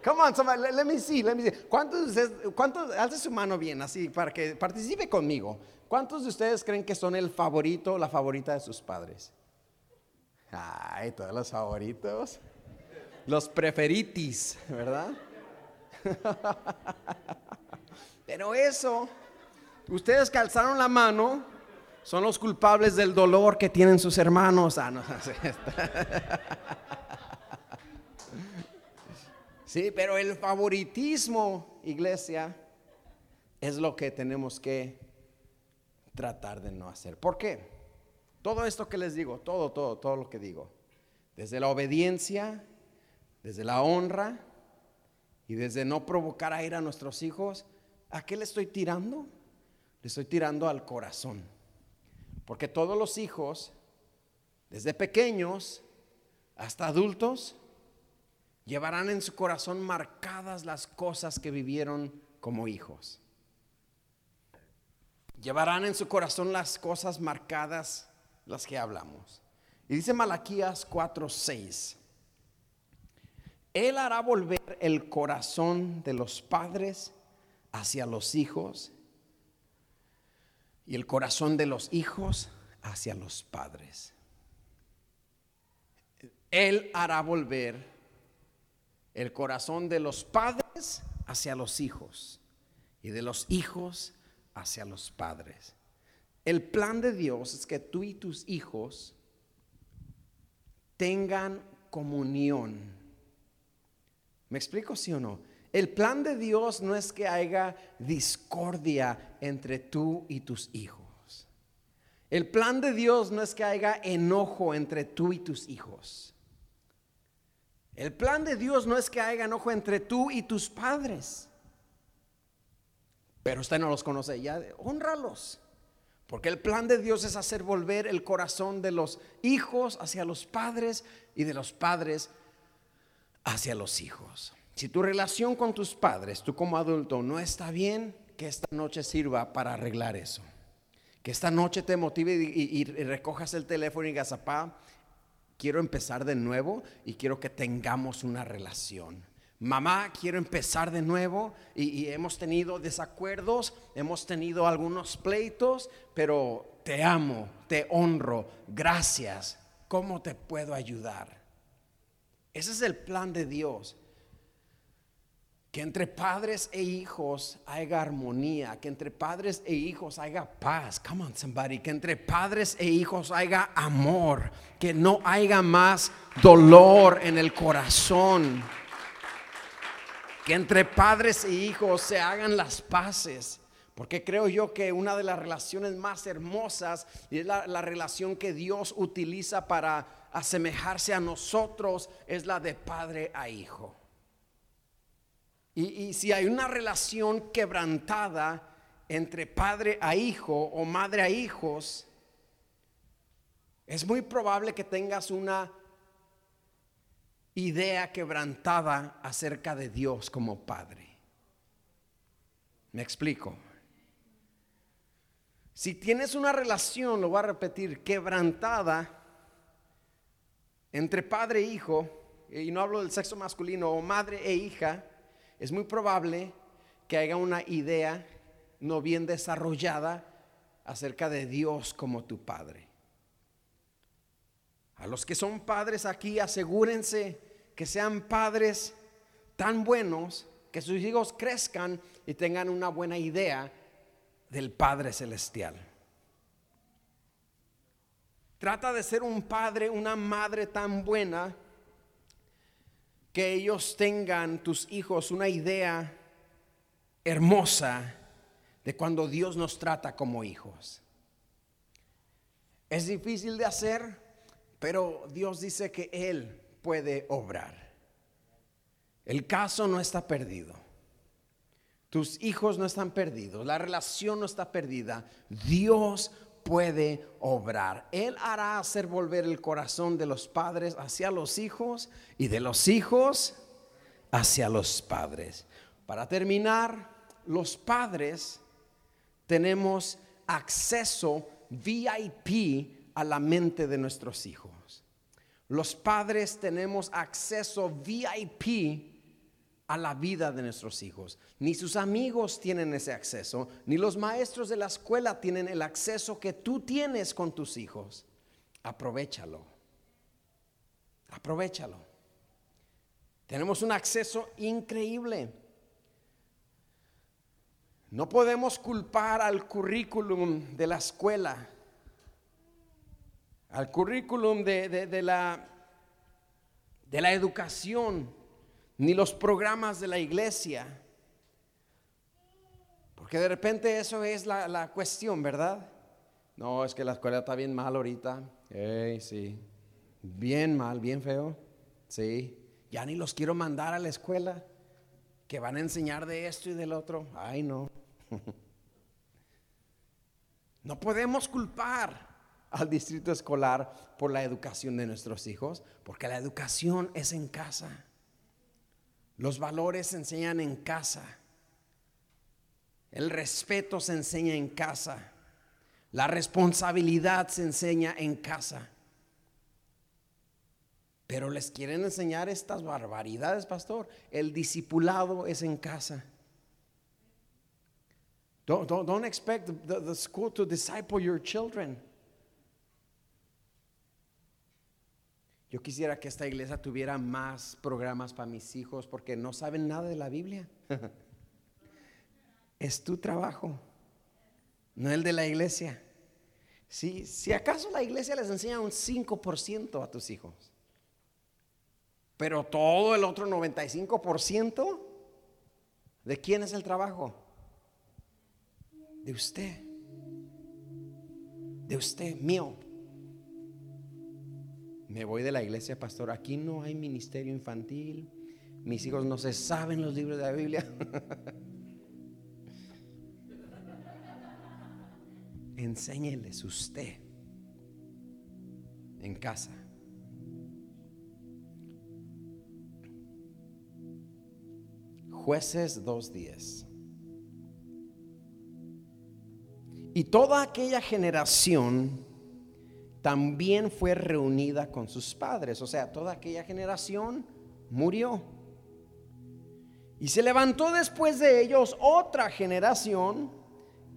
Come on, let, me see, let me see. ¿Cuántos cuántos, alce su mano bien así para que participe conmigo? ¿Cuántos de ustedes creen que son el favorito o la favorita de sus padres? Ay, todos los favoritos. Los preferitis, ¿verdad? Pero eso, ustedes calzaron la mano, son los culpables del dolor que tienen sus hermanos. Ah, no, Sí, pero el favoritismo, iglesia, es lo que tenemos que tratar de no hacer. ¿Por qué? Todo esto que les digo, todo, todo, todo lo que digo, desde la obediencia, desde la honra y desde no provocar a ir a nuestros hijos, ¿a qué le estoy tirando? Le estoy tirando al corazón. Porque todos los hijos, desde pequeños hasta adultos, llevarán en su corazón marcadas las cosas que vivieron como hijos. Llevarán en su corazón las cosas marcadas las que hablamos. Y dice Malaquías 4:6. Él hará volver el corazón de los padres hacia los hijos y el corazón de los hijos hacia los padres. Él hará volver el corazón de los padres hacia los hijos y de los hijos hacia los padres. El plan de Dios es que tú y tus hijos tengan comunión. ¿Me explico sí o no? El plan de Dios no es que haya discordia entre tú y tus hijos. El plan de Dios no es que haya enojo entre tú y tus hijos. El plan de Dios no es que haya enojo entre tú y tus padres. Pero usted no los conoce ya, honralos. Porque el plan de Dios es hacer volver el corazón de los hijos hacia los padres y de los padres hacia los hijos. Si tu relación con tus padres, tú como adulto, no está bien, que esta noche sirva para arreglar eso. Que esta noche te motive y, recojas el teléfono y digas, papá, quiero empezar de nuevo y quiero que tengamos una relación mamá, quiero empezar de nuevo y, hemos tenido desacuerdos, hemos tenido algunos pleitos, pero te amo, te honro, gracias. ¿Cómo te puedo ayudar? Ese es el plan de Dios. Que entre padres e hijos haya armonía, que entre padres e hijos haya paz. Come on, somebody. Que entre padres e hijos haya amor, que no haya más dolor en el corazón que entre padres e hijos se hagan las paces. Porque creo yo que una de las relaciones más hermosas y es la, relación que Dios utiliza para asemejarse a nosotros es la de padre a hijo. Y, si hay una relación quebrantada entre padre a hijo o madre a hijos, es muy probable que tengas una idea quebrantada acerca de Dios como Padre. Me explico. Si tienes una relación, lo voy a repetir, quebrantada entre padre e hijo, y no hablo del sexo masculino, o madre e hija, es muy probable que haya una idea no bien desarrollada acerca de Dios como tu Padre. A los que son padres aquí, asegúrense que sean padres tan buenos que sus hijos crezcan y tengan una buena idea del Padre Celestial. Trata de ser un padre, una madre tan buena que ellos tengan, tus hijos, una idea hermosa de cuando Dios nos trata como hijos. Es difícil de hacer, pero Dios dice que Él puede obrar. El caso no está perdido. Tus hijos no están perdidos. La relación no está perdida. Dios puede obrar. Él hará hacer volver el corazón de los padres hacia los hijos y de los hijos hacia los padres. Para terminar, los padres tenemos acceso VIP a la mente de nuestros hijos. Los padres tenemos acceso VIP a la vida de nuestros hijos. Ni sus amigos tienen ese acceso, ni los maestros de la escuela tienen el acceso que tú tienes con tus hijos. Aprovechalo. Aprovechalo. Tenemos un acceso increíble. No podemos culpar al currículum de la escuela, al currículum de, la, de la educación, ni los programas de la iglesia. Porque de repente eso es la, la cuestión, ¿verdad? No, es que la escuela está bien mal ahorita. sí. Bien mal, bien feo. Sí. Ya ni los quiero mandar a la escuela que van a enseñar de esto y del otro. Ay, no. No podemos culpar al distrito escolar por la educación de nuestros hijos, porque la educación es en casa. Los valores se enseñan en casa. El respeto se enseña en casa. La responsabilidad se enseña en casa. Pero les quieren enseñar estas barbaridades, pastor. El discipulado es en casa. Don't, expect the school to disciple your children. Yo quisiera que esta iglesia tuviera más programas para mis hijos porque no saben nada de la Biblia. es tu trabajo, no el de la iglesia. Si, si acaso la iglesia les enseña un 5% a tus hijos, pero todo el otro 95%, ¿de quién es el trabajo? De usted. De usted, mío. Me voy de la iglesia, pastor. Aquí no hay ministerio infantil. Mis hijos no se saben los libros de la Biblia. Enséñeles usted en casa. Jueces 2.10. Y toda aquella generación también fue reunida con sus padres. O sea, toda aquella generación murió. Y se levantó después de ellos otra generación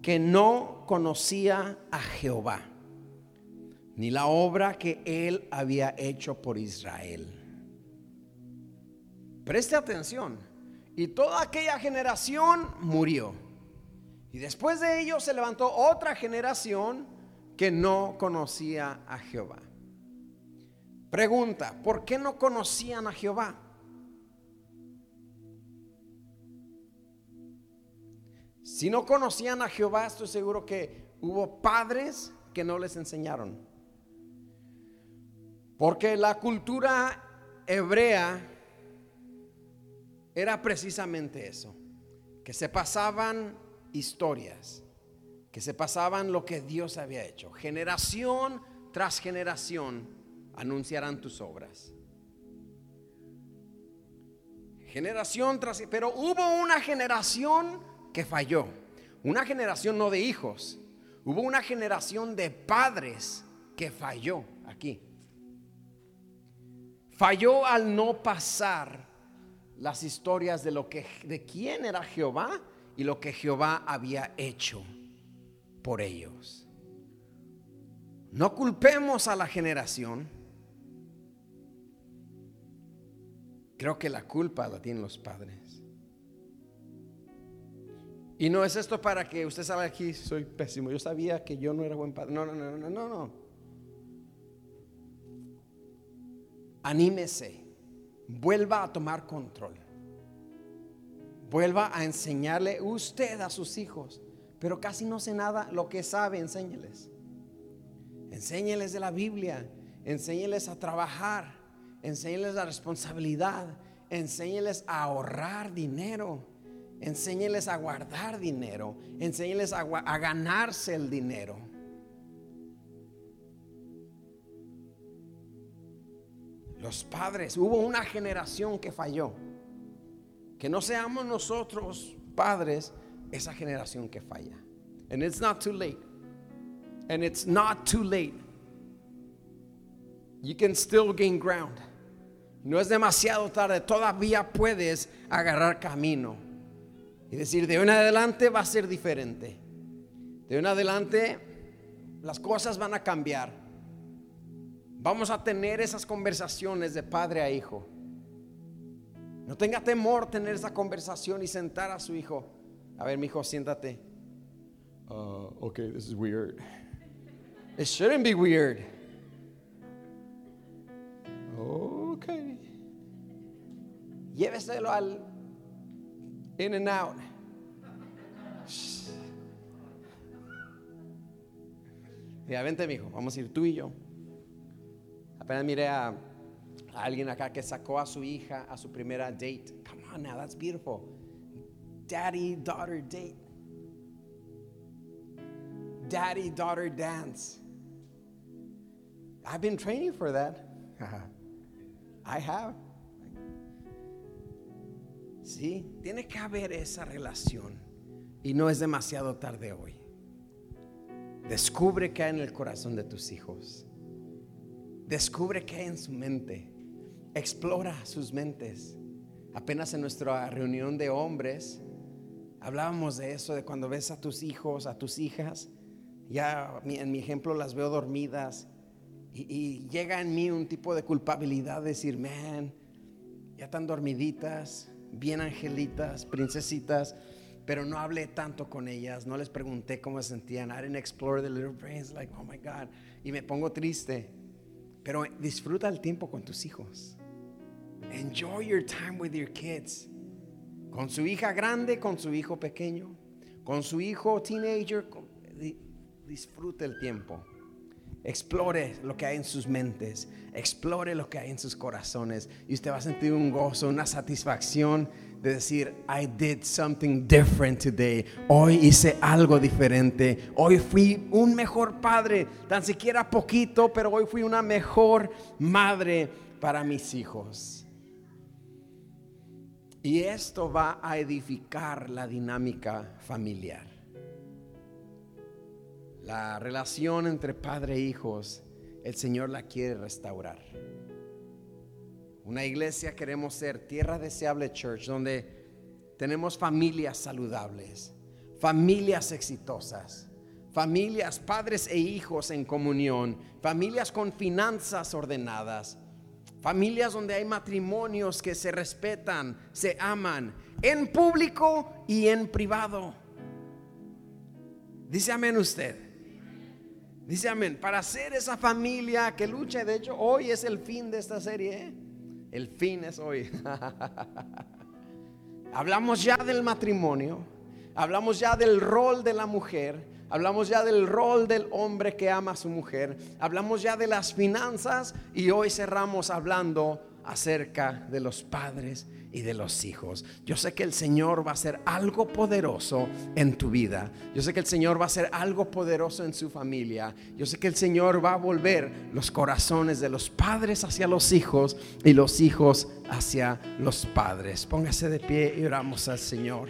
que no conocía a Jehová, ni la obra que él había hecho por Israel. Preste atención. Y toda aquella generación murió. Y después de ello se levantó otra generación que no conocía a Jehová. Pregunta, ¿por qué no conocían a Jehová? Si no conocían a Jehová, estoy seguro que hubo padres que no les enseñaron. Porque la cultura hebrea era precisamente eso, que se pasaban historias, que se pasaban lo que Dios había hecho. Generación tras generación anunciarán tus obras. Generación tras... Pero hubo una generación que falló. Una generación no de hijos. Hubo una generación de padres que falló aquí. Falló al no pasar las historias de lo que de quién era Jehová y lo que Jehová había hecho por ellos. No culpemos a la generación. Creo que la culpa la tienen los padres. Y no es esto para que usted sabe aquí, soy pésimo. Yo sabía que yo no era buen padre. No, no, no, no, no, no. Anímese vuelva a tomar control. Vuelva a enseñarle usted a sus hijos. Pero casi no sé nada, lo que sabe, enséñeles. Enséñeles de la Biblia, enséñeles a trabajar, enséñeles la responsabilidad, enséñeles a ahorrar dinero, enséñeles a guardar dinero, enséñeles a, a ganarse el dinero. Los padres, hubo una generación que falló. Que no seamos nosotros, padres, esa generación que falla. And it's not too late. And it's not too late. You can still gain ground. No es demasiado tarde, todavía puedes agarrar camino y decir, de hoy en adelante va a ser diferente. De hoy en adelante las cosas van a cambiar. Vamos a tener esas conversaciones de padre a hijo. No tenga temor tener esa conversación y sentar a su hijo. A ver, mi hijo, siéntate. Uh, okay, this is weird. It shouldn't be weird. Okay. Lléveselo al in and out. Ya, vente, mijo, vamos a ir tú y yo. Apenas miré a, a alguien acá que sacó a su hija a su primera date. Come on now, that's beautiful. Daddy daughter date. Daddy daughter dance. I've been training for that. I have. Sí, tiene que haber esa relación. Y no es demasiado tarde hoy. Descubre qué hay en el corazón de tus hijos. Descubre qué hay en su mente. Explora sus mentes. Apenas en nuestra reunión de hombres hablábamos de eso, de cuando ves a tus hijos, a tus hijas. Ya en mi ejemplo las veo dormidas. Y, llega en mí un tipo de culpabilidad de decir, man, ya están dormiditas, bien angelitas, princesitas pero no hablé tanto con ellas, no les pregunté cómo se sentían. I didn't explore the little brains, like, oh my God. Y me pongo triste. Pero disfruta el tiempo con tus hijos. Enjoy your time with your kids. Con su hija grande, con su hijo pequeño, con su hijo teenager. Disfrute el tiempo. Explore lo que hay en sus mentes, explore lo que hay en sus corazones y usted va a sentir un gozo, una satisfacción de decir, I did something different today. Hoy hice algo diferente. Hoy fui un mejor padre, tan siquiera poquito, pero hoy fui una mejor madre para mis hijos. Y esto va a edificar la dinámica familiar. La relación entre padre e hijos, el Señor la quiere restaurar. Una iglesia queremos ser tierra deseable church donde tenemos familias saludables, familias exitosas, familias, padres e hijos en comunión, familias con finanzas ordenadas, familias donde hay matrimonios que se respetan, se aman, en público y en privado. Dice amén usted. Dice amén. Para ser esa familia que lucha, de hecho hoy es el fin de esta serie. ¿eh? El fin es hoy. hablamos ya del matrimonio, hablamos ya del rol de la mujer, hablamos ya del rol del hombre que ama a su mujer, hablamos ya de las finanzas y hoy cerramos hablando acerca de los padres y de los hijos. Yo sé que el Señor va a hacer algo poderoso en tu vida. Yo sé que el Señor va a hacer algo poderoso en su familia. Yo sé que el Señor va a volver los corazones de los padres hacia los hijos y los hijos hacia los padres. Póngase de pie y oramos al Señor.